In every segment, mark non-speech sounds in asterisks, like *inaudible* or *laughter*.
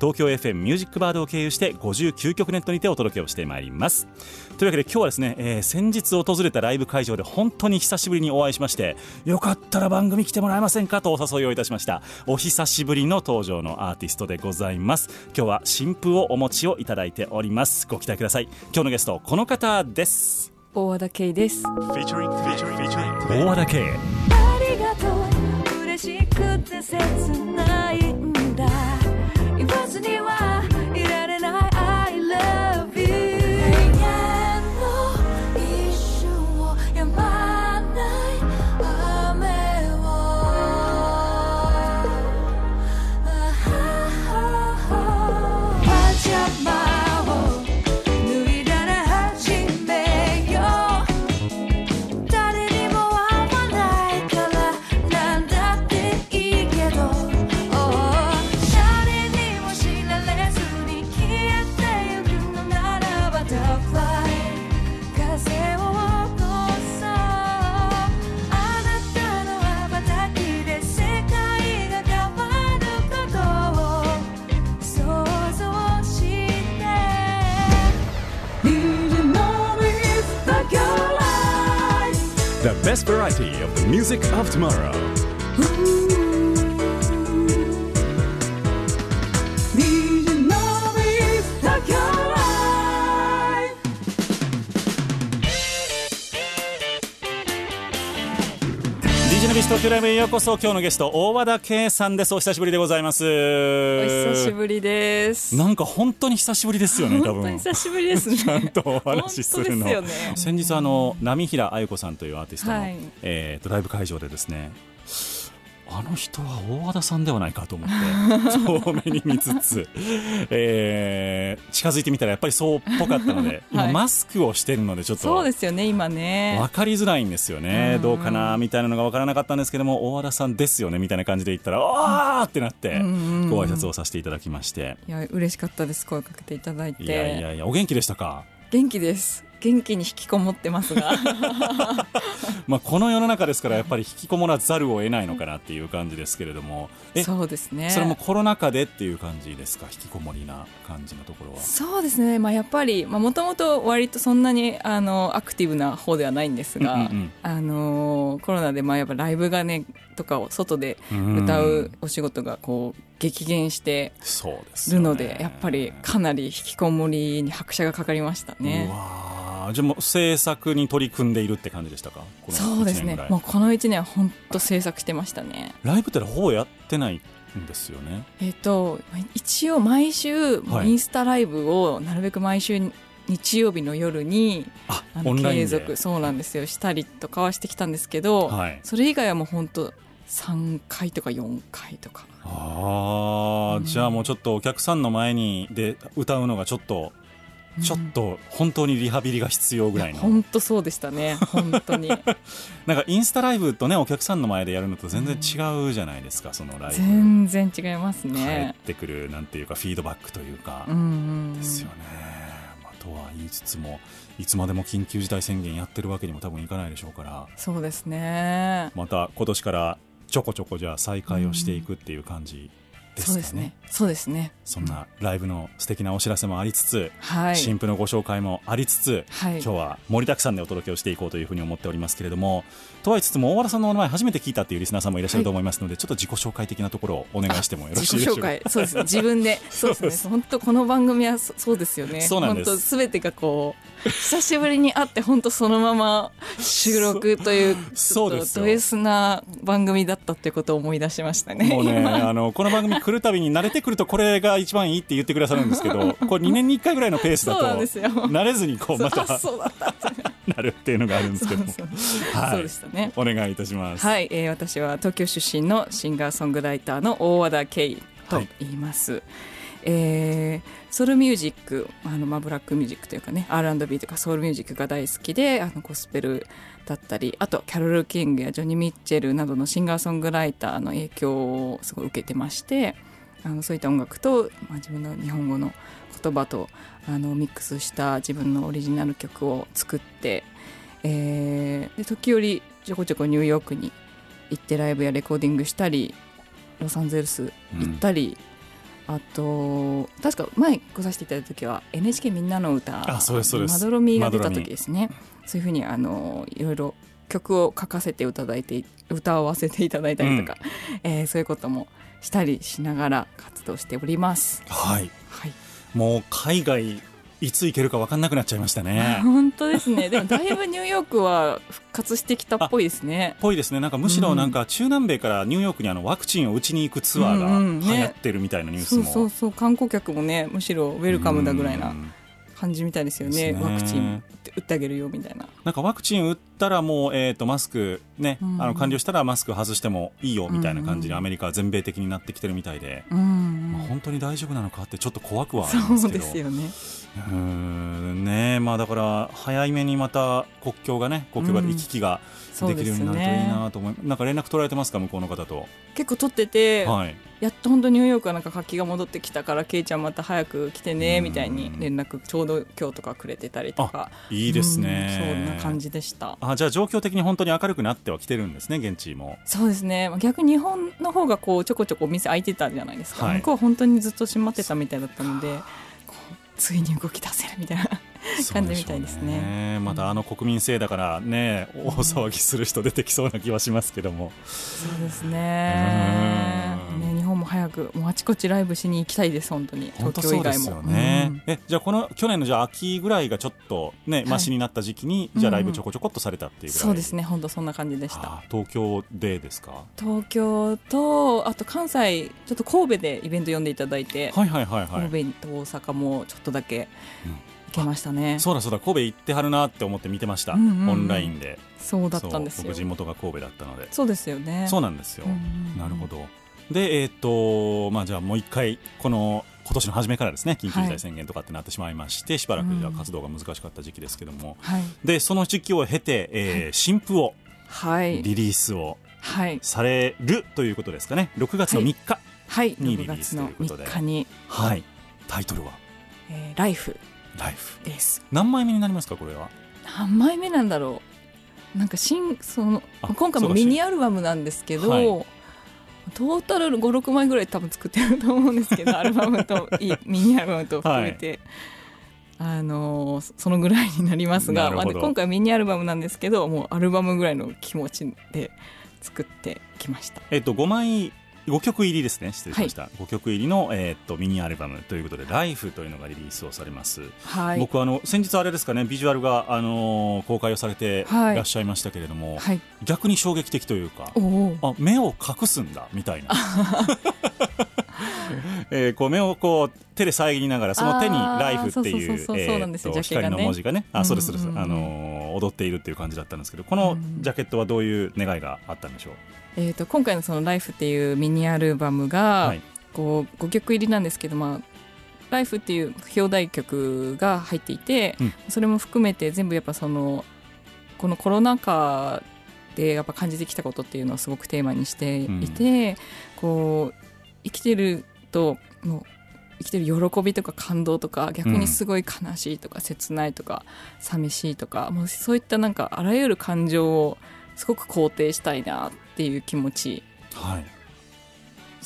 東京 FM ミュージックバードを経由して59曲ネットにてお届けをしてまいります。というわけで今日はですね、えー先日訪れたライブ会場で本当に久しぶりにお会いしましてよかったら番組来てもらえませんかとお誘いをいたしました。お久しぶりの登場のアーティストでございます。今日は新譜をお持ちをいただいております。ご期待ください。今日のゲストこの方です。大和田圭です。大和田圭。ありがとう、嬉しくて切ない。言わずに tomorrow 東京ライブへようこそ今日のゲスト大和田圭さんです。お久しぶりでございます。お久しぶりです。なんか本当に久しぶりですよね多分。本当に久しぶりですね。*laughs* ちゃんとお話しするの、ね。先日あの波平愛子さんというアーティストの、はい。えーとライブ会場でですねあの人は大和田さんではないかと思って遠目に見つつ、*laughs* えー近づいてみたらやっぱりそうっぽかったので、今はいマスクをしてるのでちょっそうとですよね、今ね。分かりづらいんですよね、うんどうかなみたいなのが分からなかったんですけども大和田さんですよねみたいな感じで言ったらあーってなってんご挨拶をさせていただきまして、いや、嬉しかったです。声かけていただいて。いやいやいやお元気でしたか？元気です。元気に引きこもってますが。*laughs* まあ、この世の中ですからやっぱり引きこもらざるを得ないのかなっていう感じですけれども。えそそうですね。れもコロナ禍でっていう感じですか？引きこもりな感じのところは。そうですね、まあ、やっぱりもともと割とそんなにあのアクティブな方ではないんですが、うんうんうん。あのコロナでまあやっぱライブがねとかを外で歌うお仕事がこう激減してるので、やっぱりかなり引きこもりに拍車がかかりましたうね。わーじゃあもう制作に取り組んでいるって感じでしたか？そうですね。もうこの1年は本当制作してましたね。ライブってほぼやってないんですよね？えっ、と一応毎週、はい。インスタライブをなるべく毎週日曜日の夜にああの継続そうなんですよ。したりとかはしてきたんですけど、はい。それ以外はもう本当3回とか4回とか。あーじゃあもうちょっとお客さんの前にで歌うのがちょっとちょっと本当にリハビリが必要ぐらいの。本当そうでしたね。本当に。*laughs* なんかインスタライブとねお客さんの前でやるのと全然違うじゃないですか、そのライブ。全然違います返っねてくるなんていうかフィードバックというか、うんうん。ですよね、まあ、とは言いつつもいつまでも緊急事態宣言やってるわけにも多分いかないでしょうから。そうですね。また今年からちょこちょこじゃあ再開をしていくっていう感じですかね。そうですね。そうですね。そんなライブの素敵なお知らせもありつつ、はい。新婦のご紹介もありつつ、はい。今日は盛りだくさんでお届けをしていこうというふうに思っておりますけれどもとはいつつも大原さんのお名前初めて聞いたっていうリスナーさんもいらっしゃると思いますので、ちょっと自己紹介的なところをお願いしてもよろしいでしょうか。自己紹介。そうですね。自分でそうですね。本当この番組はそそうですよね。*laughs* そうなんです。本当すべてがこう久しぶりに会って本当そのまま収録というそうですド S な番組だったってことを思い出しましたね。もうね、あの、この番組来るたびに慣れてくるとこれが一番いいって言ってくださるんですけど、*laughs* これ2年に1回ぐらいのペースだと、慣れずにこうまたあ *laughs* そうだった。なるっていうのがあるんですけども、そうでしたねお願いいたします。はい、えー私は東京出身のシンガーソングライターの大和田圭と言います、えーソウルミュージックあの、まあ、ブラックミュージックというかね R&B とかソウルミュージックが大好きであのゴスペルだったりあとキャロル・キングやジョニー・ミッチェルなどのシンガーソングライターの影響をすごい受けてましてあのそういった音楽と、まあ、自分の日本語の言葉とあのミックスした自分のオリジナル曲を作って、えーで時折ちょこちょこニューヨークに行ってライブやレコーディングしたりロサンゼルス行ったり、あと確か前来させていただいた時は NHK みんなの歌あそうですそうです。まどろみが出た時ですね。そういうふうにあのいろいろ曲を書かせていただいて歌わせていただいたりとか、えーそういうこともしたりしながら活動しております。はい。はい。もう海外、いつ行けるか分かんなくなっちゃいましたね。*laughs* 本当ですね。でもだいぶニューヨークは *laughs* 復活してきたっぽいですね。ぽいですね。なんかむしろなんか中南米からニューヨークにあのワクチンを打ちに行くツアうんうんね。ーが流行ってるみたいなニュースそうも。そうそう。観光客もねむしろウェルカムだぐらいなうん。感じみたいですよね。ワクチン打ってあげるよみたいな。なんかワクチン打ったらもう、えー、とマスクね、うん。あの完了したらマスク外してもいいよみたいな感じにアメリカは全米的になってきてるみたいで、うんまあ、本当に大丈夫なのかってちょっと怖くはありますそうけどですよねうーんねまあだから早めにまた国境がね国境がうん行き来ができるようになるといいねなと思い、なんか連絡取られてますか向こうの方と、結構撮ってて、はい、やっと本当ニューヨークはなんか活気が戻ってきたからケイちゃんまた早く来てねうん。みたいに連絡ちょうど今日とかくれてたりとか。いいですね、うんそんな感じでした。あじゃあ状況的に本当に明るくなってはきてるんですね現地も。そうですね。まあ逆に日本の方がこうちょこちょこお店開いてたじゃないですか、はい。向こうは本当にずっと閉まってたみたいだったのでついに動き出せるみたいな感じみたいですそうしょうね。またあの国民性だからね大騒ぎする人出てきそうな気はしますけども、そうですね早くもうあちこちライブしに行きたいです本当に。東京以外も。ね、うん。えじゃあこの去年のじゃあ秋ぐらいがちょっとねマシになった時期に、じゃあライブちょこちょこっとされたっていうそうですね本当そんな感じでした。あ東京でですか？東京とあと関西ちょっと神戸でイベント呼んでいただいて、はいはいはいはい。神戸と大阪もちょっとだけうん。行けましたね、そうだそうだ神戸行ってはるなって思って見てました、うんうん。うんオンラインで。そうだったんです僕地元が神戸だったので。そうですよね。そうなんですよ、うんうんうん。なるほどでえっ、とまあじゃあもう一回この今年の初めからですね緊急事態宣言とかってなってしまいまして、しばらくじゃあ活動が難しかった時期ですけども、はい。でその時期を経て、えー新譜をはい。リリースをはい。されるということですかね。6月の3日はい。にリ6リースとい月のうことで。3日に。はい、タイトルは？えーライフ「ライフ。です。何枚目になりますかこれは？何枚目なんだろう。なんか新そのあ今回もミニアルバムなんですけど、はいトータル56枚ぐらい多分作ってると思うんですけど *laughs* アルバムといミニアルバムと含めて、あのーそのぐらいになりますが、まあで今回はミニアルバムなんですけどもうアルバムぐらいの気持ちで作ってきました。えっと5枚5曲入りですね。失礼しました、5曲入りの、えっとミニアルバムということで「ライフというのがリリースをされます、はい、僕あの先日あれですかねビジュアルが、あのー公開をされてはい。いらっしゃいましたけれども、はい、逆に衝撃的というかあ目を隠すんだみたいな、*laughs* えーこう目をこう手で遮りながらその手に「あーライフっていう光の文字がね。あそうですそあのー踊っているっていう感じだったんですけどこのジャケットはどういう願いがあったんでしょう、えー、と今回のその「ライフっていうミニアルバムが、はい。こう5曲入りなんですけど、まあ、ライフっていう表題曲が入っていて、うん。それも含めて全部やっぱそのこのコロナ禍でやっぱ感じてきたことっていうのをすごくテーマにしていて、こう生きてるともう生きてる喜びとか感動とか逆にすごい悲しいとか切ないとか寂しいとか、もうそういったなんかあらゆる感情をすごく肯定したいなっていう気持ちはい。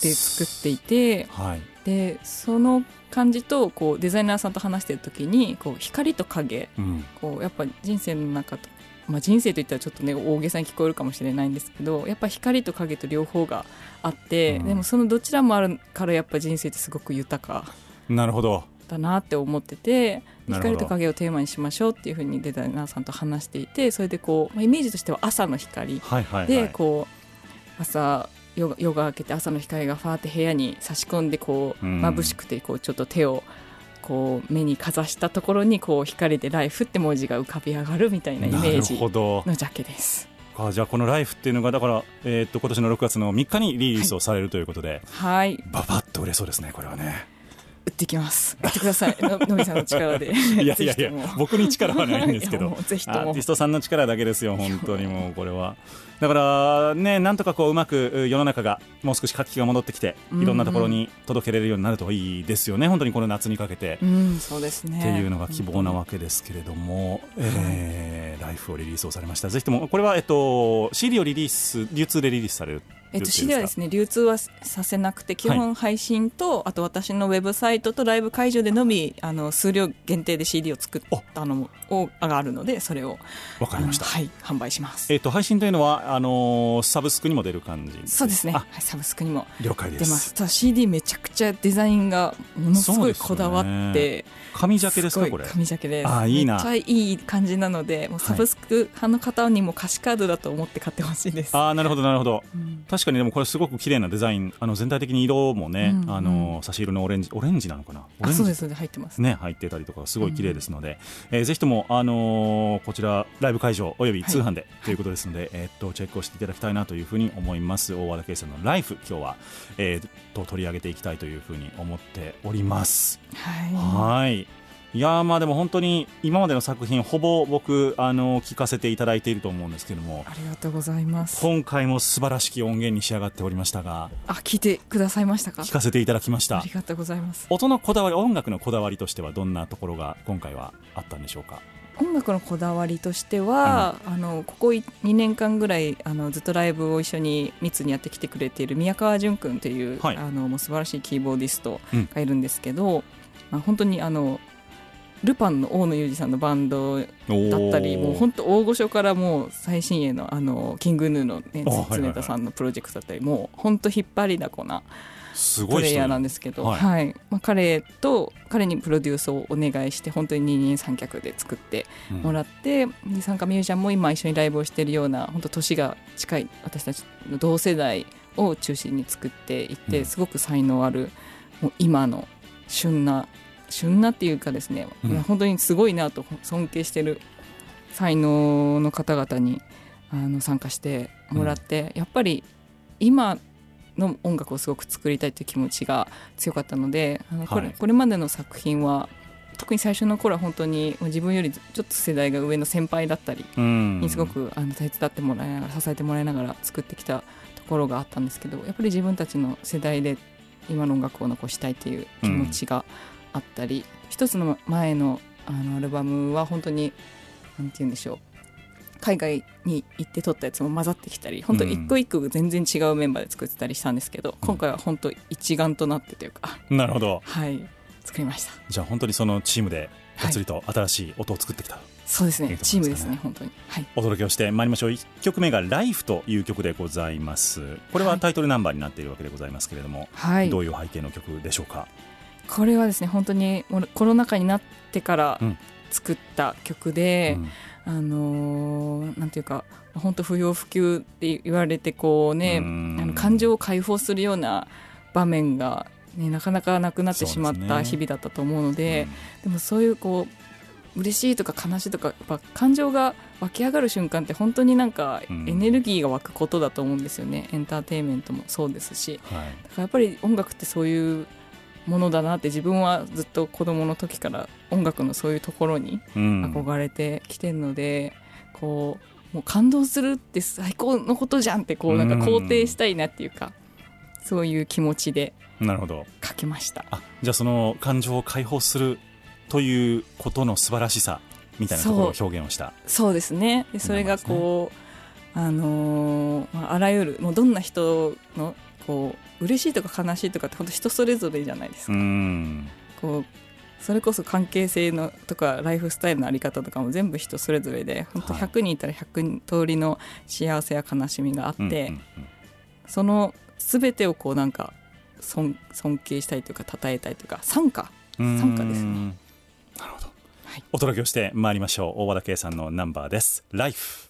で作っていてはい。でその感じとこうデザイナーさんと話してる時にこう光と影うん。こうやっぱ人生の中と、まあ、人生といったらちょっとね大げさに聞こえるかもしれないんですけどやっぱ光と影と両方があって、うん。でもそのどちらもあるからやっぱ人生ってすごく豊か。なるほどだなって思ってて光と影をテーマにしましょうっていうふうにデザイナーさんと話していてそれでこう、まあ、イメージとしては朝の光はいはいはい。でこう朝夜が夜が明けて朝の光がファーって部屋に差し込んでこううん。眩しくてこうちょっと手をこう目にかざしたところにこう光で「ライフ」って文字が浮かび上がるみたいなイメージのジャケです。あじゃあこの「ライフっていうのがだから、えー、と今年の6月の3日にリリースをされるということで、はい。ババッと売れそうですねこれはね売ってきます。売ってください。ののびさんの力で。*laughs* いやいやいや僕に力はないんですけど。*laughs* アーティストさんの力だけですよ本当にもうこれはだからねなんとかこううまくう世の中がもう少し活気が戻ってきていろんなところに届けれるようになるといいですよね。本当にこの夏にかけて、うんそうですね。っていうのが希望なわけですけれども、えーライフをリリースをされました。ぜひともこれはえっと CD をリリース流通でリリースされるえっと、CD はですね流通はさせなくて基本配信と、あと私のウェブサイトとライブ会場でのみあの数量限定で CD を作ったのをがあるのでそれをわかりました。はい販売します。えっと配信というのはあのーサブスクにも出る感じそうですね、あ。はい、サブスクにも了解です。出ます。ただ CD めちゃくちゃデザインがものすごいこだわって紙ジャケですかこれ？紙ジャケです。あいいな。めっちゃいい感じなのでもうサブスク派の方にも歌詞カードだと思って買ってほしいです、ああなるほどなるほど。うん。確かにでもこれすごく綺麗なデザインあの全体的に色もね、うんうんあの差し色のオレンジオレンジなのかな？あそうです入ってます。ね、入ってたりとかすごい綺麗ですので、えーぜひとも、あのーこちらライブ会場および通販で、ということですので、えーっとチェックをしていただきたいなというふうに思います。大和田圭さんの「ライフ今日は、えーと取り上げていきたいというふうに思っております。はい。はい。いやーまあでも本当に今までの作品ほぼ僕あの聞かせていただいていると思うんですけども。ありがとうございます。今回も素晴らしき音源に仕上がっておりましたが。あ聞いてくださいましたか？聞かせていただきました。ありがとうございます。音のこだわり音楽のこだわりとしてはどんなところが今回はあったんでしょうか？音楽のこだわりとしては、あのここ2年間ぐらいあのずっとライブを一緒に密にやってきてくれている宮川淳君という、はい。あのもう素晴らしいキーボーディストうん。がいるんですけど、まあ、本当にあのルパンの大野裕二さんのバンドだったりもう本当大御所からもう最新鋭のあのキングヌー。の、ね常田さんのプロジェクトだったりもう本当引っ張りだこなすごい人プレイヤーなんですけど、ははい。いまあ、彼と彼にプロデュースをお願いして本当に二人三脚で作ってもらって、で参加ミュージシャンも今一緒にライブをしているような本当年が近い私たちの同世代を中心に作っていって、うん。すごく才能あるもう今の旬な旬なっていうかですね、うん。本当にすごいなと尊敬してる才能の方々にあの参加してもらって、やっぱり今の音楽をすごく作りたいという気持ちが強かったのであのこれ,、はい。これまでの作品は特に最初の頃は本当に自分よりちょっと世代が上の先輩だったりうん。にすごくあの手伝ってもらいながら支えてもらいながら作ってきたところがあったんですけどやっぱり自分たちの世代で今の音楽を残したいという気持ちがあったり、一つの前のあのアルバムは本当になんて言うんでしょう海外に行って撮ったやつも混ざってきたり本当一個一個全然違うメンバーで作ってたりしたんですけど、今回は本当一丸となってというかなるほど。はい。作りました。じゃあ本当にそのチームでがっつりと新しい音を作ってきた、そうですね。いいとチームですねね本当に。はい。お届けをしてまいりましょう。1曲目が「ライフという曲でございます。これはタイトルナンバーになっているわけでございますけれども、はい。どういう背景の曲でしょうか？これはですね本当にコロナ禍になってからうん。作った曲で、うんあのーなんていうか本当不要不急って言われてこうねうん。あの感情を解放するような場面が、ね、なかなかなくなってしまった日々だったと思うのででもそういうこう嬉しいとか悲しいとかやっぱ感情が湧き上がる瞬間って本当になんかうん。エネルギーが湧くことだと思うんですよね、エンターテインメントもそうですし。はい。だからやっぱり音楽ってそういうものだなって自分はずっと子供の時から音楽のそういうところにうん。憧れてきてるので、こうもう感動するって最高のことじゃんってこうなんか肯定したいなっていうか、そういう気持ちでなるほど。書きました。あじゃあその感情を解放するということの素晴らしさみたいなところを表現をした。そうですね。でそれがこう、あのーまあ、あらゆるもうどんな人のこう嬉しいとか悲しいとかって本当人それぞれじゃないですか、うん。こうそれこそ関係性のとかライフスタイルのあり方とかも全部人それぞれで本当はい。100人いたら100通りの幸せや悲しみがあって、うんうんその全てをこうなんか尊尊敬したいというか称えたいというか参加。うん参加ですね。うん。なるほど、はい。お届けをしてまいりましょう。大和田圭さんのナンバーです「Life」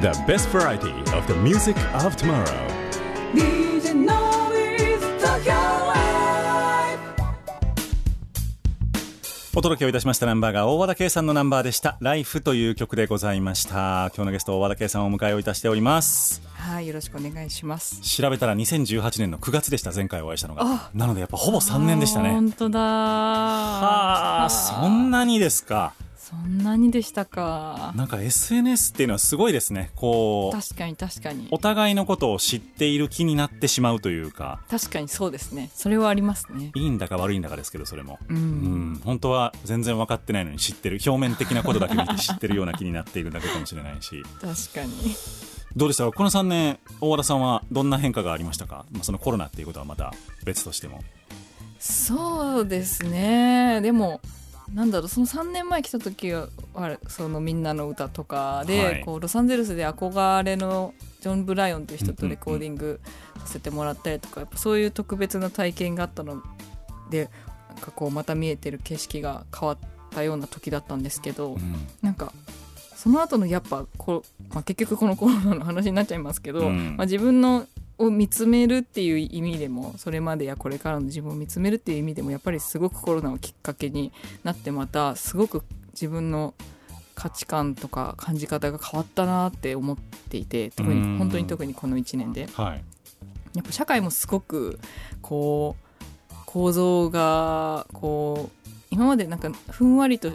The best variety of the music of tomorrow. DJ Noise Tokyo Live. お届けをいたしましたナンバーが大和田圭さんのナンバーでした「Life」という曲でございました。今日のゲスト大和田圭さんをお迎えをいたしております。はいよろしくお願いします。調べたら2018年の9月でした。前回お会いしたのが。なのでやっぱほぼ3年でしたね。本当だはあそんなにですかそんなにでしたか。なんか SNS っていうのはすごいですね。こう確かに確かに。お互いのことを知っている気になってしまうというか。確かにそうですね。それはありますね。いいんだか悪いんだかですけどそれも、うん、うん、本当は全然分かってないのに知ってる表面的なことだけ見て知ってるような気になっているだけかもしれないし。確かに。どうでした？かこの3年大和田さんはどんな変化がありましたか、まあ、そのコロナっていうことはまた別としても。そうですね。でもなんだろうその3年前来た時はあれその「みんなの歌とかで、はい。こうロサンゼルスで憧れのジョン・ブライオンという人とレコーディングさせてもらったりとか、やっぱそういう特別な体験があったのでなんかこうまた見えてる景色が変わったような時だったんですけど、うん。なんかその後のやっぱこう、まあ、結局このコロナの話になっちゃいますけど、うん。まあ、自分のを見つめるっていう意味でもそれまでやこれからの自分を見つめるっていう意味でもやっぱりすごくコロナをきっかけになってまたすごく自分の価値観とか感じ方が変わったなって思っていて特うん。に本当に特にこの1年で。はい。やっぱ社会もすごくこう構造がこう今までなんかふんわりと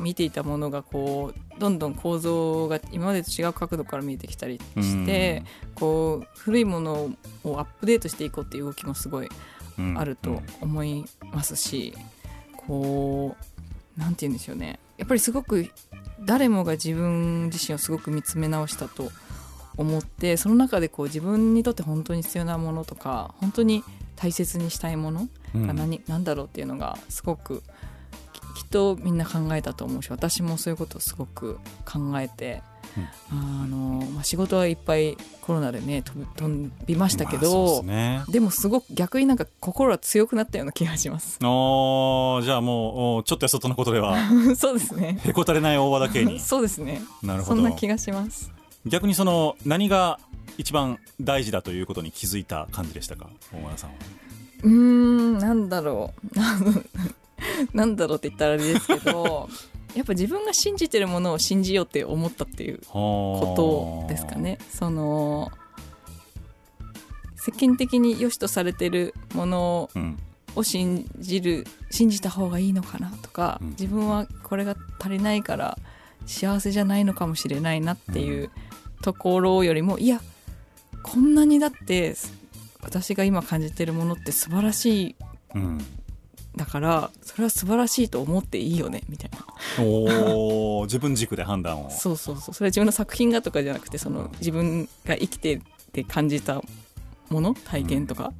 見ていたものがこうどんどん構造が今までと違う角度から見えてきたりしてこう古いものをアップデートしていこうっていう動きもすごいうん。あると思いますし、こうなんて言うんでしょうね。やっぱりすごく誰もが自分自身をすごく見つめ直したと思ってその中でこう自分にとって本当に必要なものとか本当に大切にしたいものうん。が何,、なんだろうっていうのがすごくとみんな考えたと思うし私もそういうことをすごく考えて、あのまあ、仕事はいっぱいコロナでね飛びましたけまあですねでもすごく逆になんか心は強くなったような気がします。おーじゃあもうおーちょっとやそっとのことでは *laughs* そうですね。へこたれない大和田家に *laughs* そうですね。なるほどそんな気がします。逆にその何が一番大事だということに気づいた感じでしたか？大和田さんはうーん、なんだろう。*laughs* *laughs* なんだろうって言ったらあれですけど、*laughs* やっぱ自分が信じてるものを信じようって思ったっていうことですかね。その世間的に良しとされてるものうん。を信じる信じた方がいいのかなとか、うん。自分はこれが足りないから幸せじゃないのかもしれないなっていうところよりもいやこんなにだって私が今感じてるものって素晴らしいうんだからそれは素晴らしいと思っていいよねみたいな。おー自分軸で判断を。*laughs* そうそうそう。それは自分の作品がとかじゃなくてその自分が生きてて感じたもの体験とか、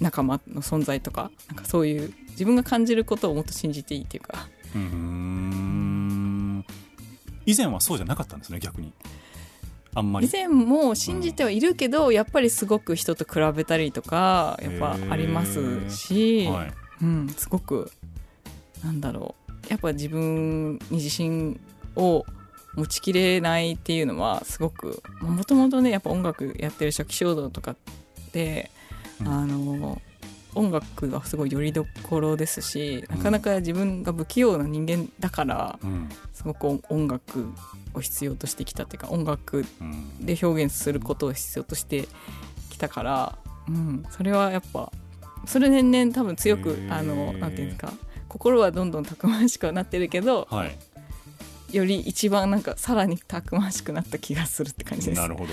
仲間の存在とかなんかそういう自分が感じることをもっと信じていいっていうか。うーん。以前はそうじゃなかったんですね逆に。あんまり。以前も信じてはいるけど、やっぱりすごく人と比べたりとかやっぱありますし、はいうん、すごくなんだろう。やっぱ自分に自信を持ちきれないっていうのはすごくもともとねやっぱ音楽やってる初期衝動とかって、うん。あの音楽がすごいよりどころですしなかなか自分が不器用な人間だからうん。すごく音音楽を必要としてきたっていうか音楽うん。で表現することを必要としてきたから、うん、それはやっぱそれ年々多分強くあのなんていうんですか心はどんどんたくましくはなってるけどはい。より一番なんかさらにたくましくなった気がするって感じです。なるほど。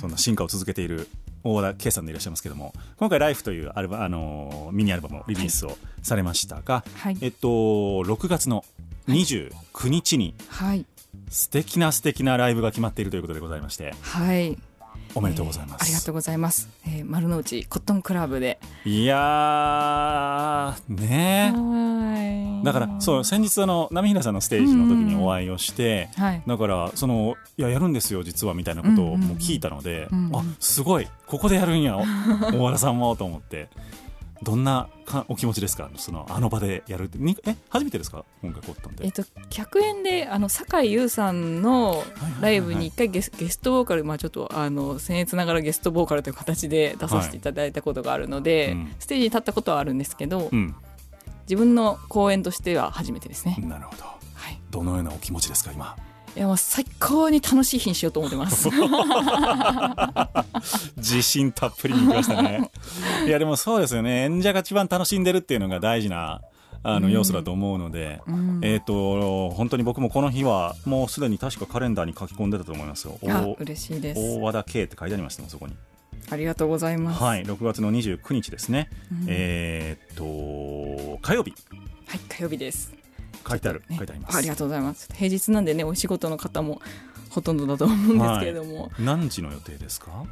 そんな進化を続けている大和田圭さんでいらっしゃいますけども今回「ライフというアルバ、あのーミニアルバムをリリースをされましたが、はい。えっと、6月の29日にはい。素敵な素敵なライブが決まっているということでございまして。はいおめでとうございます、えーありがとうございます、えー丸の内コットンクラブで。いやーね。はい。だからそう先日あの波平さんのステージの時にお会いをして、はい。だからそのいややるんですよ実はみたいなことをうんうんうんもう聞いたので、うんうんあすごいここでやるんやお大和田さんもと思ってどんなかお気持ちですか？そのあの場でやるって。にえ初めてですか？今回コットンでえっと100円であの酒井優さんのライブに一回ゲスゲストボーカル、まあ、ちょっとあの僭越ながらゲストボーカルという形で出させていただいたことがあるので、うん。ステージに立ったことはあるんですけど、うん。自分の公演としては初めてですね、なるほど。はい、どのようなお気持ちですか今？いやもう最高に楽しい日にしようと思ってます。*laughs* 自信たっぷりにいきましたね。*laughs* いやでもそうですよね。演者が一番楽しんでるっていうのが大事なあの要素だと思うので、うん。えっ、と本当に僕もこの日はもうすでに確かカレンダーに書き込んでたと思いますよ。嬉しいです。大和田圭って書いてありましたもんそこに。ありがとうございます。はい6月の29日ですね、うん。えっ、と火曜日。はい火曜日です書いてある、ね。書いてあります。ありがとうございます。平日なんでねお仕事の方もほとんどだと思うんですけれども、何時の予定ですか？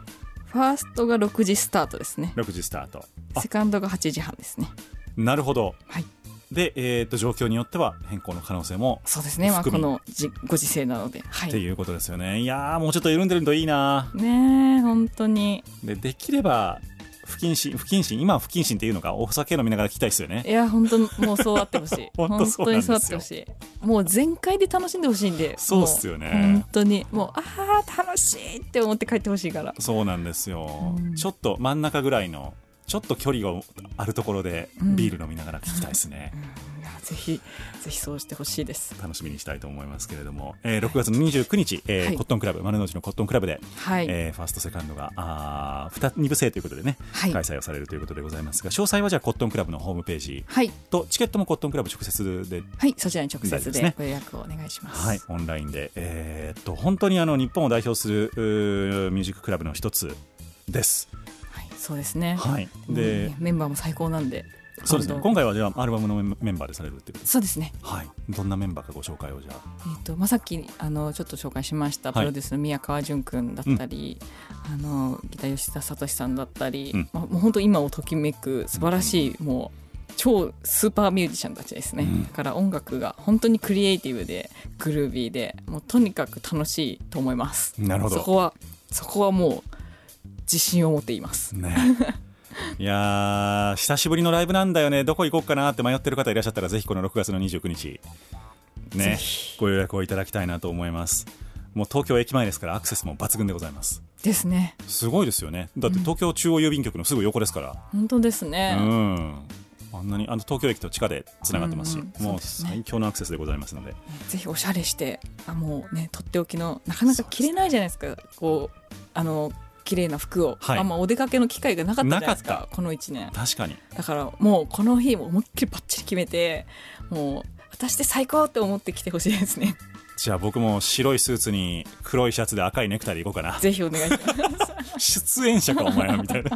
ファーストが6時スタートですね。6時スタート。あ。セカンドが8時半ですね。なるほど。はい。で、えー、と状況によっては変更の可能性もそうですね、まあ、このじご時世なので。はい。っていうことですよね。いやーもうちょっと緩んでるといいな。ねえ本当に。でできれば不謹慎不謹慎今は不謹慎っていうのかお酒飲みながら聞きたいですよね。いや本当もうそうあってほしい。*laughs* 本当にそうあってほしい。もう全開で楽しんでほしいんでそうっすよね。本当に。もうああ楽しいって思って帰ってほしいから。そうなんですよ、うん。ちょっと真ん中ぐらいのちょっと距離があるところでうん。ビール飲みながら聞きたいですね、いやぜひぜひそうしてほしいです。楽しみにしたいと思いますけれども、えー6月の29日、えーはい。コットンクラブ丸の内のコットンクラブで、はい、えーファーストセカンドがあー 2, 部制ということでね、はい。開催をされるということでございますが詳細はじゃあコットンクラブのホームページはい。とチケットもコットンクラブ直接ではいそちらに直接でご予約をお願いします。はい、オンラインで、えーっと本当にあの日本を代表するミュージッククラブの一つです。はいそうですね。はい、でね、メンバーも最高なんでそうですね。今回はじゃあアルバムのメンバーでされるって。そうですね。はい、どんなメンバーかご紹介をじゃあ。えーとまあ、さっきあのちょっと紹介しましたはい。プロデュースの宮川淳君だったり、あのギター吉田聡さんだったり、うん。まあ、もう本当今をときめく素晴らしい、もう超スーパーミュージシャンたちですね、うん。だから音楽が本当にクリエイティブでグルービーでもうとにかく楽しいと思います。なるほど。そこはそこはもう自信を持っています。ね。*laughs* いやー久しぶりのライブなんだよね。どこ行こうかなって迷ってる方いらっしゃったらぜひこの6月の29日。ぜねひ。ご予約をいただきたいなと思います。もう東京駅前ですからアクセスも抜群でございます。ですね。すごいですよね。だって東京中央郵便局のすぐ横ですから、本当ですね、うん。あんなにあの東京駅と地下でつながってますし、うんうんもう最強のアクセスでございますので。ぜひおしゃれしてあもうねとっておきのなかなか着れないじゃないですか。こうあの綺麗な服を、はい。あんまお出かけの機会がなかったじですなかかこの1年。確かに。だからもうこの日も思いっきりバッチリ決めてもう私で最高って思って来てほしいですね。じゃあ僕も白いスーツに黒いシャツで赤いネクタイでいこうかな。*laughs* ぜひお願いします。*laughs* 出演者かお前はみたいな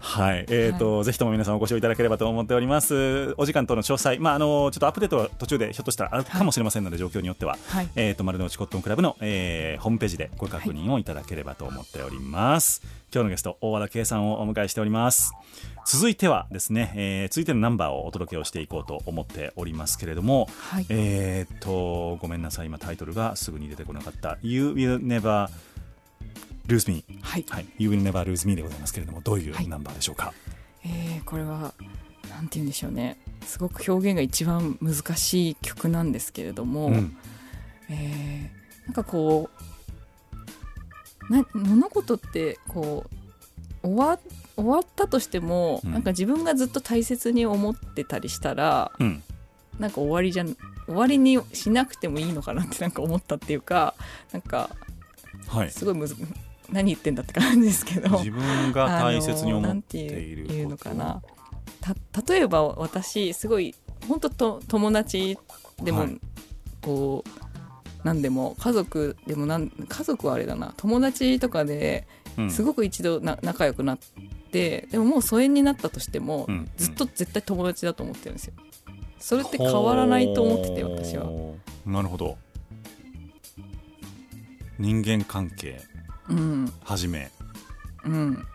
はい、えーとぜひとも皆さんお越しをいただければと思っております。お時間との詳細、まあ、あのちょっとアップデートは途中でひょっとしたらあるかもしれませんので、状況によっては、はい。えー、と丸の内コットンクラブの、えーホームページでご確認をいただければと思っております、今日のゲスト大和田圭さんをお迎えしております。続いてはですね、えー続いてのナンバーをお届けをしていこうと思っておりますけれども、はい。えーっとごめんなさい。今タイトルがすぐに出てこなかった「You Will Never Lose Me」はい、はい「You Will Never Lose Me」でございますけれどもどういうはい。ナンバーでしょうか、えーこれはなんて言うんでしょうね。すごく表現が一番難しい曲なんですけれども、うん。えーなんかこうな物事ってこう終わ終わったとしても、うん。なんか自分がずっと大切に思ってたりしたらうん。なんか終わりじゃん終わりにしなくてもいいのかなってなんか思ったっていうかなんかはい、すごいむず何言ってんだって感じですけど。自分が大切に思ってているいうのかな。た例えば私すごい本当と友達でも、はい。こう何でも家族でもなん家族はあれだな。友達とかでうん。すごく一度な仲良くなってでももう疎遠になったとしても、うんずっと絶対友達だと思ってるんですよ。それって変わらないと思ってて私は。なるほど。人間関係うん。はじめ。うん。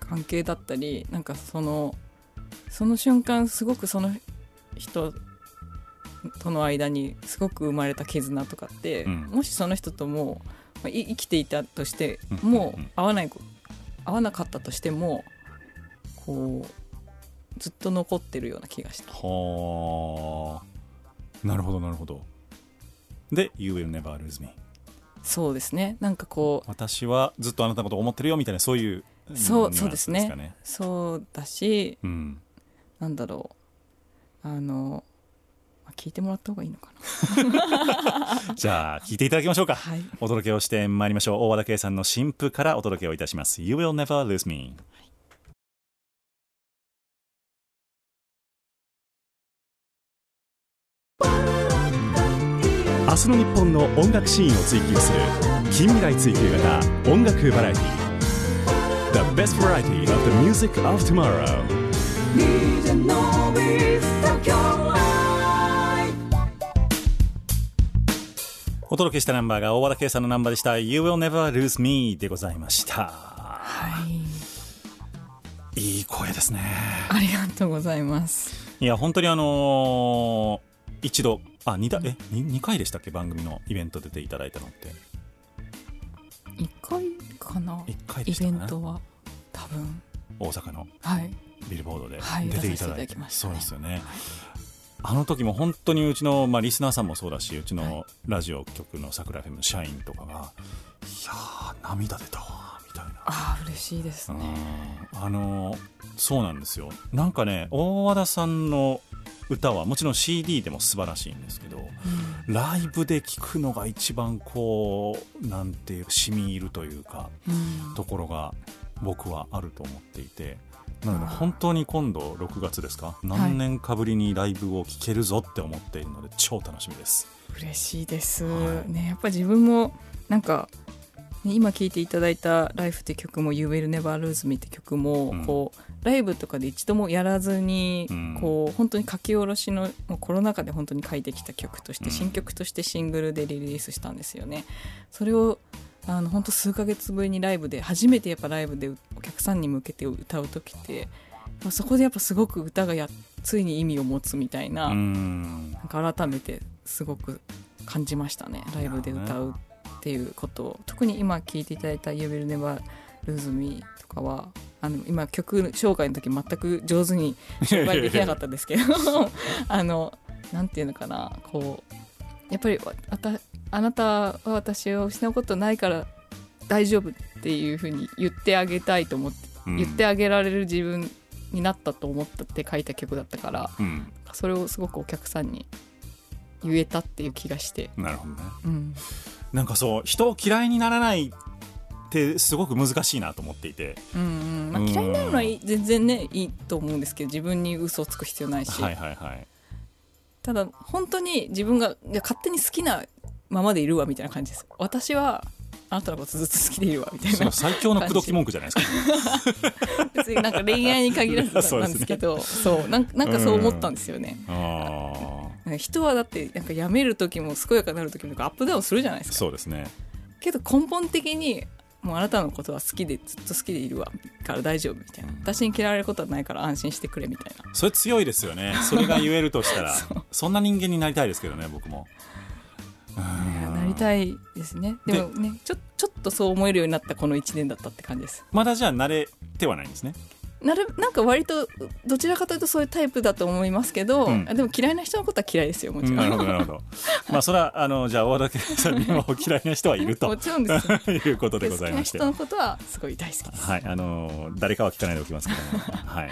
関係だったりなんかそのその瞬間すごくその人との間にすごく生まれた絆とかって、うん。もしその人ともまあい生きていたとしてうんもう会わないこ会わなかったとしてもこうずっと残ってるような気がした。はあ。なるほどなるほど。で「You will never lose me そうですね。なんかこ」私はずっとあなたのことを思ってるよみたいなそういううそうそうですね。そうだしうん。なんだろう。あのまあ聞いてもらった方がいいのかな。*laughs* じゃあ聞いていただきましょうか。はい。お届けをしてまいりましょう。大和田圭さんの新譜からお届けをいたします「You will never lose me」日の日本の音楽シーンを追求する近未来追求型音楽バラエティ The best variety of the music of tomorrow. お届けしたナンバーが大和田圭さんのナンバーでした「You will never lose me」でございました。はい。いい声ですね。ありがとうございます。いや本当にあのー一度あ二だえ二二回でしたっけ？番組のイベント出ていただいたのって。一回かな？一回でイしたかねベントは多分。大阪のはい。ビルボードではい。出ていただいて,、出させていただきましたそうねですよね、あの時も本当にうちの、まあ、リスナーさんもそうだしうちのラジオ局の桜 FM の社員とかがいやー涙出たわみたいな。ああ嬉しいですね。うん。あのそうなんですよ。なんかね大和田さんの歌はもちろん CD でも素晴らしいんですけどライブで聴くのが一番こうなんていう染み入るというかうん。ところが僕はあると思っていてなので本当に今度6月ですか？何年かぶりにライブを聴けるぞって思っているので超楽しみです。嬉しいです、はい。ねやっぱ自分もなんかね今聴いていただいた「ライフって曲も「You Will Never Lose Me」って曲も、うん。こうライブとかで一度もやらずに、うん。こう本当に書き下ろしのコロナ禍で本当に書いてきた曲として、うん。新曲としてシングルでリリースしたんですよね。それをあの本当数ヶ月ぶりにライブで初めてやっぱライブでお客さんに向けて歌う時ってそこでやっぱすごく歌がやついに意味を持つみたいな,、なんか改めてすごく感じましたね。ライブで歌うっていうことを。特に今聴いていただいた「You Will Never Lose Me」とかはあの今曲紹介の時全く上手に紹介できなかったんですけど *laughs* あのなんていうのかなこうやっぱりわあなたは私を失うことないから大丈夫っていうふうに言ってあげたいと思って、うん。言ってあげられる自分になったと思ったって書いた曲だったからうん。それをすごくお客さんに言えたっていう気がして、なるほどね。うん、なんかそう人を嫌いにならないってすごく難しいなと思っていて。うんうん。まあ、うん嫌いになるのは全然ねいいと思うんですけど自分に嘘をつく必要ないし、はいはいはい。ただ本当に自分が勝手に好きなままでいるわみたいな感じです。私はあなたのことずっと好きでいるわみたいそなの最強の口説き文句じゃないですか。別になんか恋愛に限らずなんですけどそうなんなんかそう思ったんですよね、あなんか人はだってなんか辞める時も健やかになる時もアップダウンするじゃないですあか。そうですね。けど根本的にもうあなたのことは好きでずっと好きでいるわ。から大丈夫みたいな。私に嫌われることはないから安心してくれみたいな。それ強いですよね。それが言えるとしたら。*laughs* そう。そんな人間になりたいですけどね僕もなりたいですね。でもねちょちょっとそう思えるようになったこの1年だったって感じです。まだじゃあ慣れてはないんですね？なるなんか割とどちらかというとそういうタイプだと思いますけど、うん。あでも嫌いな人のことは嫌いですよもちろん、なるほどなるほど。*laughs* まあそれはあのじゃあ大和田圭さんにも嫌いな人はいるともちろんですよ *laughs* いうことでございまして。好きな人のことはすごい大好きです。はいあの誰かは聞かないでおきますけども。はい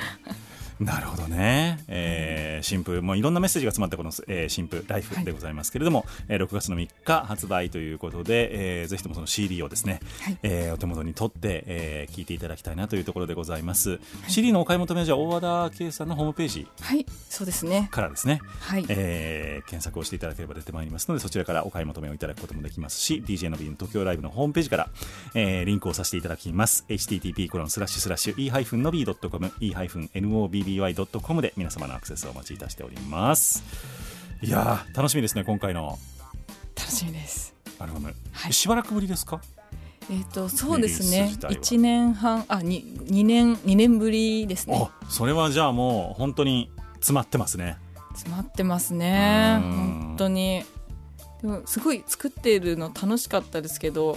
なるほどね、えー、新譜もういろんなメッセージが詰まったこの、えー、新譜「ライフでございますけれども、えー6月の3日発売ということで、えーぜひともその CD をですね、はい。えーお手元に取って、えー聞いていただきたいなというところでございます、CD のお買い求めはじゃあ大和田圭さんのホームページはいそうですね。からですね、はい、えー検索をしていただければ出てまいりますのでそちらからお買い求めをいただくこともできますし DJ のビーの東京ライブのホームページから、えーリンクをさせていただきます。http コロンスラッシュスラッシュ e-nobby.com e-nobby.com で皆様のアクセスをお待ちいたしております。いやー楽しみですね今回の。楽しみです。アルバム、はい。しばらくぶりですか？えっ、とそうですね。ス自体は。1年半あに2年2年ぶりですね。あそれはじゃあもう本当に詰まってますね。詰まってますね。うん。本当に。でもすごい作っているの楽しかったですけど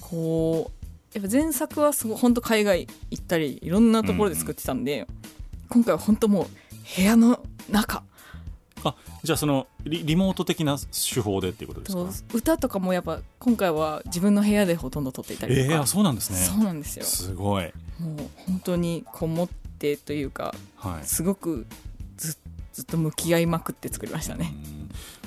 こうやっぱ前作はすごい本当海外行ったりいろんなところで作ってたんで、今回は本当もう部屋の中。あじゃあそのリリモート的な手法でっていうことですとか歌とかもやっぱ今回は自分の部屋でほとんど撮っていたりとか、えー、あそうなんですね。そうなんですよ。すごい。もう本当にこもってというかはい。すごくずずっと向き合いまくって作りましたね。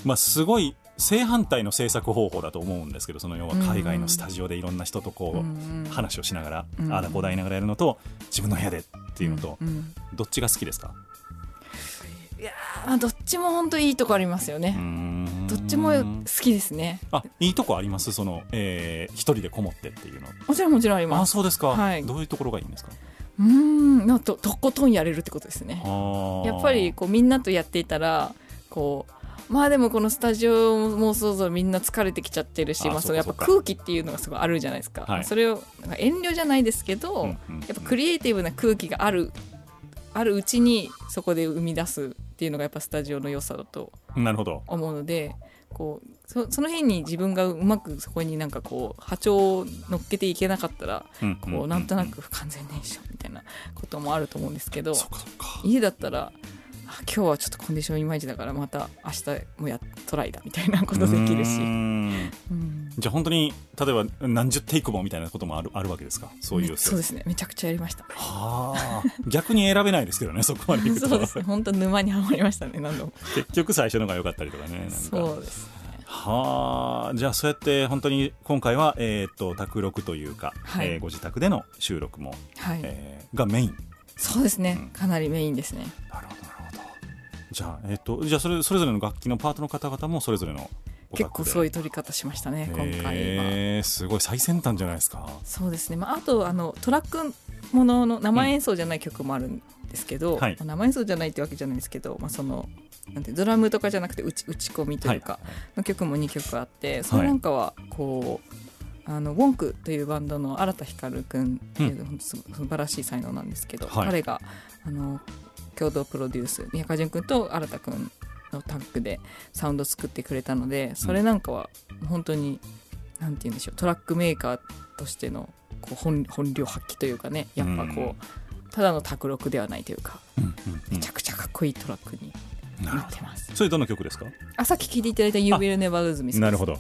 まあ、すごい正反対の制作方法だと思うんですけどその要は海外のスタジオでいろんな人とこう、話をしながら、うん。ああだこうだ言いながらやるのと自分の部屋でっていうのと、うんうん。どっちが好きですか？あどっちも本当いいとこありますよね。どっちも好きですね。あいいとこあります？その、えー、一人でこもってっていうの。もちろんもちろんありあます。そうですか、はい。どういうところがいいんですか？うーんなんととことんやれるってことですね。やっぱりこうみんなとやっていたらこうまあでもこのスタジオもそろそろみんな疲れてきちゃってるしあまあ、そのやっぱ空気っていうのがすごいあるじゃないですか、はい。それをなんか遠慮じゃないですけど、うんうんうん。やっぱクリエイティブな空気があるあるうちにそこで生み出すっていうのがやっぱスタジオの良さだとなるほど。思うのでこうそその辺に自分がうまくそこになんかこう波長を乗っけていけなかったらうんこうなんとなく不完全燃焼みたいなこともあると思うんですけど家だったらあ今日はちょっとコンディションいまいちだからまた明日もやトライだみたいなことできるし。じゃあ本当に例えば何十テイクもみたいなこともあるあるわけですか？そういうそうですね。めちゃくちゃやりました。はあ。逆に選べないですけどねそこまでいくと。そうですね。本当沼にはまりましたね何度も。結局最初のが良かったりとかねそうですね。はあ。じゃあそうやって本当に今回は、えー、と宅録というか、はい。えーご自宅での収録も、はい、えーがメイン。そうですね、うん。かなりメインですね。なるほどなるほどじゃあ,、えー、とじゃあそれそれぞれの楽器のパートの方々もそれぞれのお結構そういうう撮り方しましたね今回は、えー、すごい最先端じゃないですか。そうですね、まあ、あとあのトラックものの生演奏じゃない曲もあるんですけど、はい。まあ生演奏じゃないってわけじゃないんですけど、まあ、そのなんてドラムとかじゃなくて打ち打ち込みというか、の曲も2曲あってそれなんかはこう、あのウォンクというバンドの新田光君っていう、本当す素晴らしい才能なんですけど、はい。彼があの共同プロデュース宮川淳君と新田君のタッグでサウンド作ってくれたのでそれなんかは本当に、なんて言うんでしょうトラックメーカーとしてのこう本本領発揮というかねやっぱこう、ただの卓録ではないというかめちゃくちゃかっこいいトラックになってます。それどの曲ですか？あさっき聴いていただいた「You Will Never Lose Me」なるほど、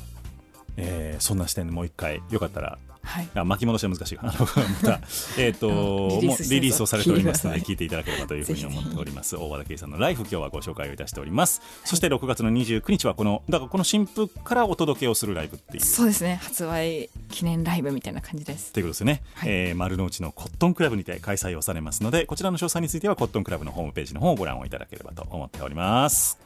えーそんな視点でもう一回よかったらはい。あ巻き戻しは難しいか。なまた、*laughs* えースしてるもうリリースをされておりますので聞いていただければというふうに思っております。大和田圭さんのライフ今日はご紹介をいたしております、そして6月の29日はこのだからこの新譜からお届けをするライブっていう。そうですね。発売記念ライブみたいな感じです。ということですね、はい。えー丸の内のコットンクラブにて開催をされますのでこちらの詳細についてはコットンクラブのホームページの方をご覧をいただければと思っております。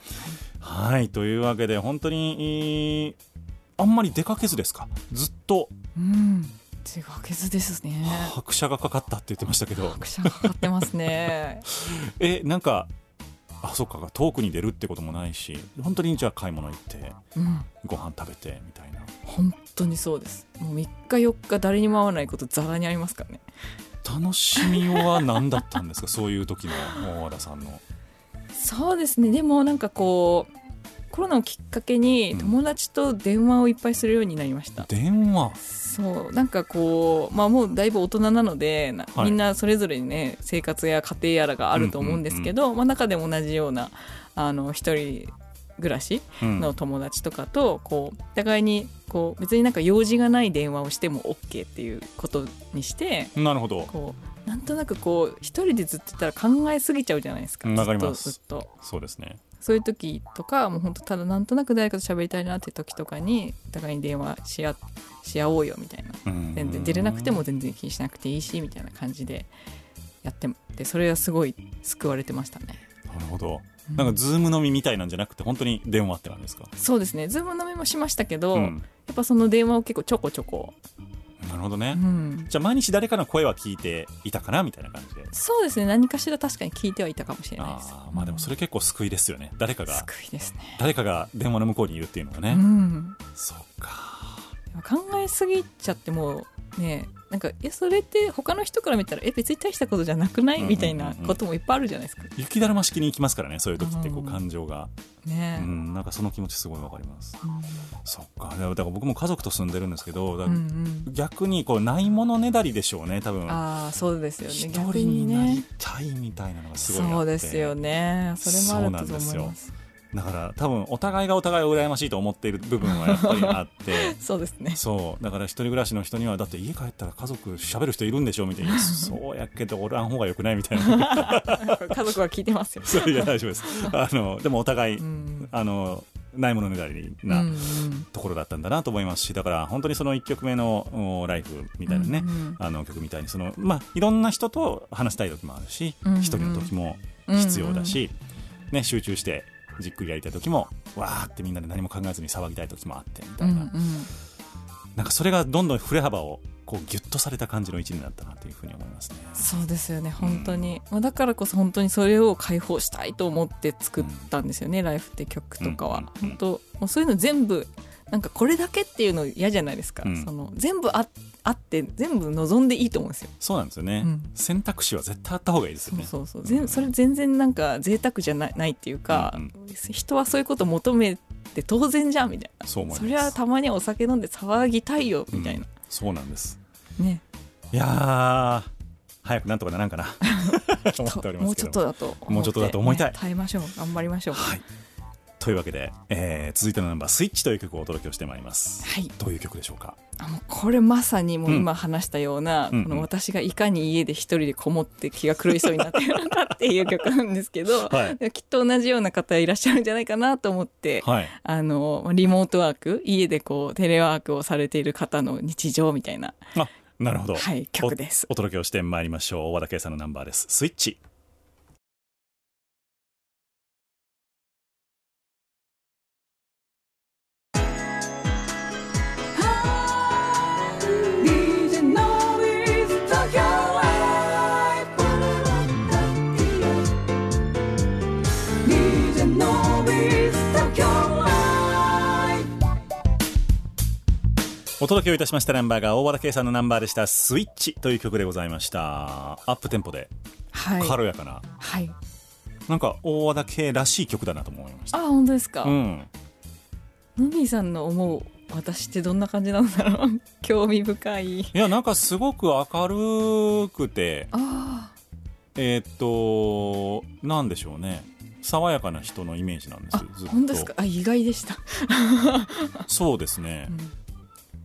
はい。というわけで本当にえーあんまり出かけずですか？ずっと。うん。手がけずですね。拍車がかかったって言ってましたけど。拍車がかかってますね。*laughs* えなんかあそっか遠くに出るってこともないし本当にじゃあ買い物行ってうん。ご飯食べてみたいな。本当にそうです。もう3日4日誰にも会わないことざらにありますからね。楽しみは何だったんですか？そういう時の大和田さんの。そうですね。でもなんかこうコロナをきっかけにうん。友達と電話をいっぱいするようになりました、電話？そう。なんかこうまあもうだいぶ大人なのでなはい。みんなそれぞれにね生活や家庭やらがあると思うんですけど、まあ、中でも同じようなあの一人暮らしうん。の友達とかとこう互いにこう別になんか用事がない電話をしても OK っていうことにしてなるほど。こうなんとなくこう一人でずっといたら考えすぎちゃうじゃないですか。うんわかります。ずっとずっと。そうですねそういう時とかもう本当ただなんとなく誰かと喋りたいなって時とかにお互いに電話し合し合おうよみたいな。うん。全然出れなくても全然気にしなくていいしみたいな感じでやってでそれはすごい救われてましたね。なるほど。なんかズーム飲みみたいなんじゃなくて本当に電話ってなんですかそうですねズーム飲みもしましたけど、うん。やっぱその電話を結構ちょこちょこ、なるほどね、うん、じゃあ毎日誰かの声は聞いていたかなみたいな感じで。そうですね。何かしら確かに聞いてはいたかもしれないです。あーまあでもそれ結構救いですよね。誰かが。救いですね。誰かが電話の向こうにいるっていうのがうね、ん。そうか。考えすぎちゃってもうねなんかえそれって他の人から見たらえ別に大したことじゃなくない？みたいなこともいっぱいあるじゃないですか。雪だるま式に行きますからねそういう時ってこううん感情が、ね。うん、なんかその気持ちすごいわかります。うん。そっか。だからだから僕も家族と住んでるんですけどだうんうからん。逆にこうないものねだりでしょうね多分。ああそうですよね。一逆人になりねたいみたいなのがすごいあって。そうですよね。それもあると思いますだから多分お互いがお互いを羨ましいと思っている部分はやっぱりあって。*laughs* そうですね。そう。だから一人暮らしの人にはだって家帰ったら家族喋る人いるんでしょみたいな。*laughs* そうやけどおらん方がよくないみたいな。*laughs* 家族は聞いてますよ。それいや大丈夫です。あのでもお互い、うん。あのないものねだりうんなうん。ところだったんだなと思いますしだから本当にその1曲目のおライフみたいなね、うんうんあの曲みたいにその、まあ、いろんな人と話したい時もあるし一、うんうん。人の時も必要だし、ね、集中してじっくりやりたい時もわーってみんなで何も考えずに騒ぎたい時もあってみたいな、うんうん。なんかそれがどんどん振れ幅をこうギュッとされた感じの一年だったなというふうに思いますね。そうですよね本当に、まあ、だからこそ本当にそれを解放したいと思って作ったんですよね「ライフって曲とかは、うん。うん。うん。本当もうそういうの全部なんかこれだけっていうの嫌じゃないですか、うん。その全部ああって全部望んでいいと思うんですよ。そうなんですよね、うん。選択肢は絶対あった方がいいですよね。そうそうそう。全それ全然なんか贅沢じゃないないっていうか、うん人はそういうこと求めて当然じゃんみたいな。そう思います。そりゃたまにはお酒飲んで騒ぎたいよみたいな、うんそうなんです。ね。いやー早くなんとかならんかな。*laughs* 思っておりまも。うちょっとだともうちょっとだと思いたい。ね耐えましょう。頑張りましょう。はいというわけで、えー続いてのナンバー「スイッチ」という曲をお届けをしてまいります。はい。どういう曲でしょうか？あもうこれまさにもう今話したような、うんこの私がいかに家で一人でこもって気が狂いそうになっているのかっていう曲なんですけど、はい。きっと同じような方いらっしゃるんじゃないかなと思って、はい。あのまあリモートワーク家でこうテレワークをされている方の日常みたいな、あなるほど、はい、曲です。おお届けをしてまいりましょう。大和田圭さんのナンバーです。スイッチお届けをいたしましたナンバーが大和田圭さんのナンバーでしたスイッチという曲でございました。アップテンポで。はい、軽やかな、はい、なんか大和田圭らしい曲だなと思いました。あ本当ですか、うん。のびーさんの思う私ってどんな感じなんだろう？*laughs* 興味深い。いやなんかすごく明るくて。あえーっとなんでしょうね。爽やかな人のイメージなんですあ本当ですか？あ意外でした、そうですね、うん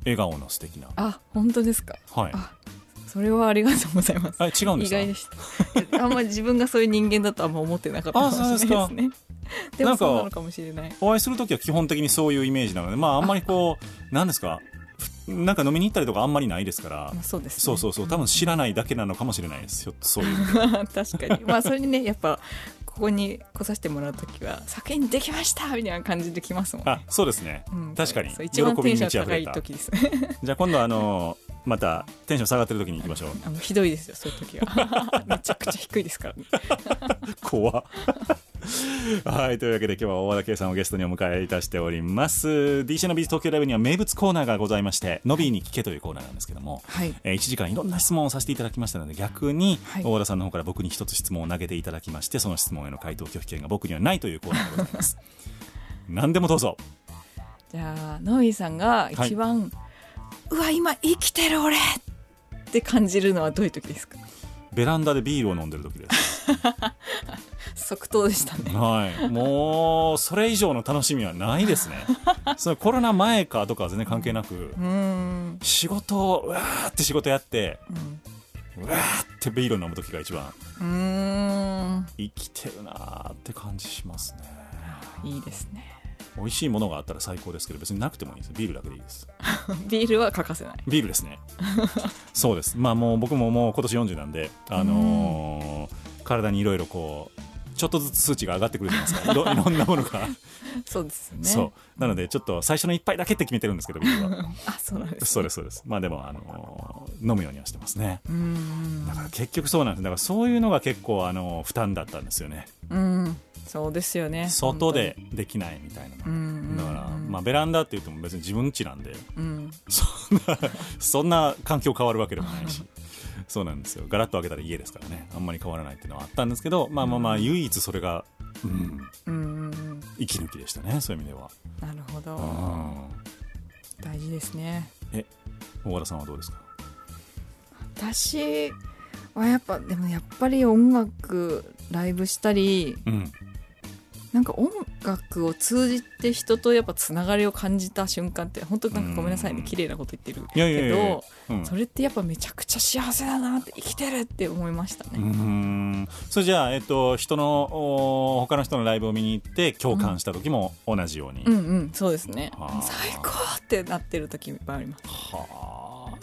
笑顔の素敵な。あ本当ですか？はい。あそれはありがとうございます。あ違うんですか？意外でした。*laughs* あんまり自分がそういう人間だとあんま思ってなかったかもしれないですあねで *laughs* なんかもそうなのかもしれない。お会いするときは基本的にそういうイメージなのでまああんまりこうなんですか？ふなんか飲みに行ったりとかあんまりないですから。*laughs* まあそうです、ね、そうそうそう。多分知らないだけなのかもしれないです。よそういう確かに。まあそれにねやっぱここに来させてもらう時は作品できましたみたいな感じで来ますもんね。あそうですね、うん確かに。喜びにテンション高満ち溢れた。い時です。*laughs* じゃあ今度あのまたテンション下がってる時に行きましょう。あのひどいですよそういう時は。*laughs* めちゃくちゃ低いですからね。*laughs* 怖っ。はいというわけで今日は大和田圭さんをゲストにお迎えいたしております。DJ のビーズ東京ライブには名物コーナーがございまして「のびーに聞け」というコーナーなんですけども、はい。えー1時間いろんな質問をさせていただきましたので逆にはい。大和田さんの方から僕に一つ質問を投げていただきましてその質問への回答拒否権が僕にはないというコーナーでございます。*laughs* 何でもどうぞ。じゃあノイさんが一番、うわ今生きてる俺って感じるのはどういう時ですか？ベランダでビールを飲んでる時です。*laughs* 即答でしたね。はい、もうそれ以上の楽しみはないですね。*laughs* そのコロナ前かとかは全然関係なく、うん。仕事をうわーって仕事やって、うわーってビールを飲む時が一番うん。生きてるなーって感じしますね。いいですね美味しいものがあったら最高ですけど別になくてもいいですビールだけでいいです。*laughs* ビールは欠かせない。ビールですね。*laughs* そうです。まあもう僕ももう今年40なんであのー体にいろいろこうちょっとずつ数値が上がってくるじゃないですか。いろ *laughs* いろんなものが、そうですよね。そう。なのでちょっと最初の一杯だけって決めてるんですけどビールは。あそうなんです、ね、そうですそうです。まあでも、あのー飲むようにはしてますね。うん。だから結局そうなんです。だからそういうのが結構、あのー負担だったんですよね。うんそうですよね外でできないみたいな。うんだから、まあ、ベランダって言っても別に自分家なんで。うん。*laughs* そんなそんな環境変わるわけでもないし。*laughs* そうなんですよ。ガラッと開けたら家ですからね。あんまり変わらないっていうのはあったんですけどまあまあまあ唯一それが、うん、うんうんうん。息抜きでしたねそういう意味では、なるほど。うん、大事ですね。え大和田さんはどうですか？私はやっぱでもやっぱり音楽ライブしたりうんなんか音楽を通じて人とやっぱつながりを感じた瞬間って本当なんかごめんなさいね。うん綺麗なこと言ってるけどうん。それってやっぱめちゃくちゃ幸せだなって生きてるって思いましたうね。ん。それじゃあ、えっと、人のお他の人のライブを見に行って共感した時も同じように、うんうんそうですね。はあ。最高ってなってる時いっぱいあります。はあ。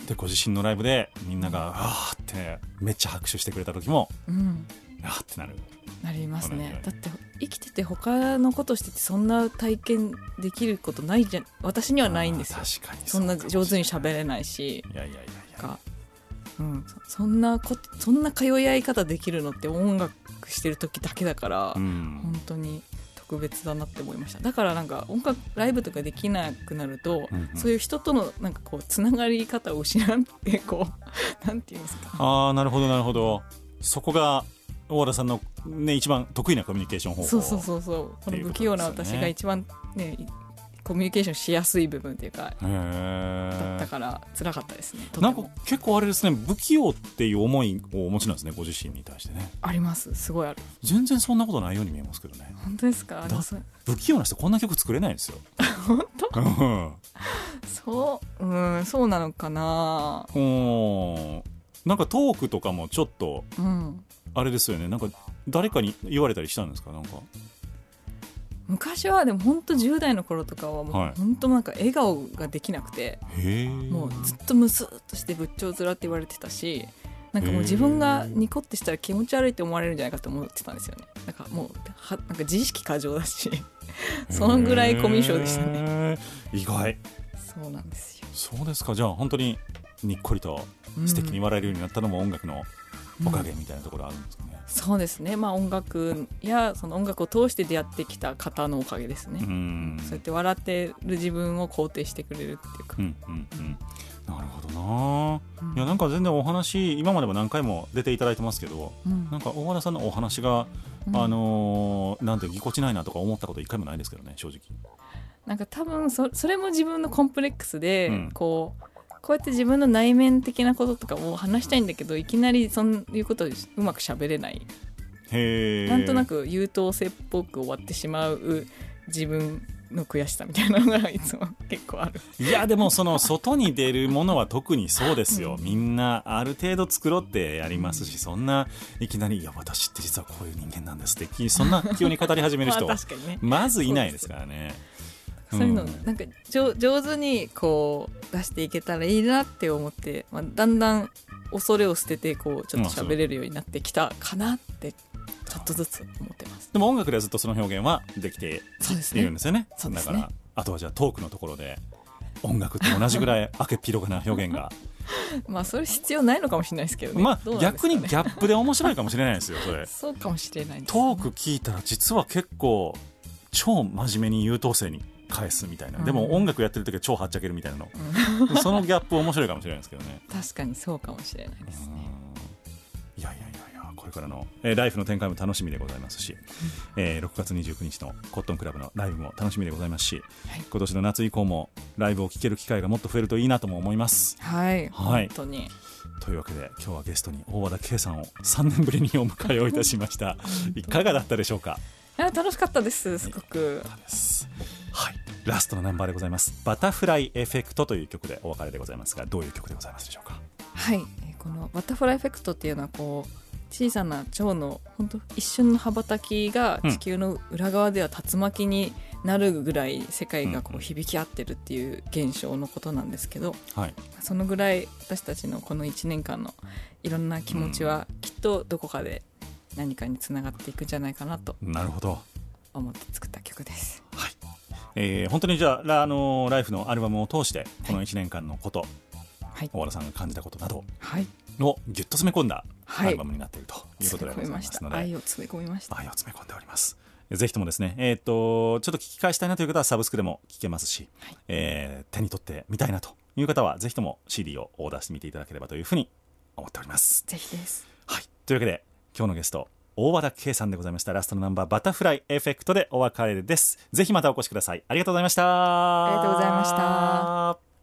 でご自身のライブでみんなが「わーってめっちゃ拍手してくれた時もうん「あーってなる。なりますね。だって生きてて他のことしててそんな体験できることないじゃん。私にはないんですよ。確かに。そんな上手に喋れないし。いやいやいやいや。か、うん、そそんなことそんな通い合い方できるのって音楽してる時だけだから、うん。本当に特別だなって思いました。だからなんか音楽ライブとかできなくなると、うんうん。そういう人とのなんかこうつながり方を失ってこう *laughs* なんていうんですか。ああなるほどなるほど。そこが大和田さんの、ね、一番得意なコミュニケーション方法そうそうそうそう。この不器用な私が一番ねいコミュニケーションしやすい部分っていうかだったから辛かったですね。なんかも結構あれですね不器用っていう思いをお持ちなんですねご自身に対してね。あります。すごいある。全然そんなことないように見えますけどね。本当ですか？不器用な人こんな曲作れないんですよ。本当？うん。そう？うんそうなのかな？うんなんかトークとかもちょっとうんあれですよね。なんか誰かに言われたりしたんですか？なんか。昔はでも本当10代の頃とかはもはい。う本当なんか笑顔ができなくて、もうずっとムスッとして仏頂面って言われてたしなんかもう自分がニコってしたら気持ち悪いって思われるんじゃないかと思ってたんですよね。なんかもうはなんか自意識過剰だしそのぐらいコミュ障でしたねね。意外。そうなんですよ。そうですか。じゃあ本当ににっこりと素敵に笑えるようになったのも音楽のおかげみたいなところあるんですかね、そうですね。まあ音楽やその音楽を通して出会ってきた方のおかげですね、うん。そうやって笑ってる自分を肯定してくれるっていうか、うんうんうん。なるほどな、うん。いやなんか全然お話今までも何回も出ていただいてますけどうん。なんか大和田さんのお話が、うん。あのーなんてぎこちないなとか思ったこと一回もないですけどね正直。なんか多分そそれも自分のコンプレックスで、うん。こうこうやって自分の内面的なこととかを話したいんだけどいきなりそういうことをうまく喋れない。なんとなく優等生っぽく終わってしまう自分の悔しさみたいなのがいつも結構ある。いやでもその外に出るものは特にそうですよ、みんなある程度作ろうってやりますしそんないきなり「いや私って実はこういう人間なんです」ってそんな急に語り始める人 *laughs* まずいないですからね。そういうのんなんか上上手にこう出していけたらいいなって思って、まあ、だんだん恐れを捨ててこうちょっと喋れるようになってきたかなってちょっとずつ思ってます。でも音楽ではずっとその表現はできているんですよね。そうですねだからあとはじゃあトークのところで音楽と同じぐらい明けっぴろげな表現が *laughs* まあそれ必要ないのかもしれないですけどね。まあ逆にギャップで面白いかもしれないですよそれ。そうかもしれないです、トーク聞いたら実は結構超真面目に優等生に返すみたいな、でも音楽やってる時は超はっちゃけるみたいなの、そのギャップ面白いかもしれないですけどね。確かにそうかもしれないですね。いやいやいやいやここれからの、えーライフの展開も楽しみでございますし、えー6月29日のコットンクラブのライブも楽しみでございますし、はい。今年の夏以降もライブを聴ける機会がもっと増えるといいなとも思います。はい、はい。本当に。というわけで今日はゲストに大和田圭さんを3年ぶりにお迎えをいたしました。いかがだったでしょうか？あ楽しかったですすごく。はい。ラストのナンバーでございます「バタフライエフェクト」という曲でお別れでございますがどういう曲でございますでしょうか？はい、えーこのバタフライエフェクトっていうのはこう小さな蝶の本当一瞬の羽ばたきがうん。地球の裏側では竜巻になるぐらい世界がこうんう響き合ってるっていう現象のことなんですけどはい。そのぐらい私たちのこの1年間のいろんな気持ちはきっとどこかで何かにつながっていくんじゃないかなとなるほど。思って作った曲です。はい、えー本当にじゃあラ,、あのーライフのアルバムを通してこの1年間のこと、はい、大和田さんが感じたことなどはい、をぎゅっと詰め込んだはい。アルバムになっているということでございましたますので、愛を詰め込みました。愛を詰め込んでおります。ぜひともですねえっ、とちょっと聞き返したいなという方はサブスクでも聞けますし、はい。えー手に取ってみたいなという方はぜひとも CD をオーダーしてみていただければというふうに思っております。ぜひです。はい。というわけで、今日のゲスト、大和田圭さんでございました。ラストのナンバー、バタフライエフェクトでお別れです。ぜひまたお越しください。ありがとうございました。ありがとうございました。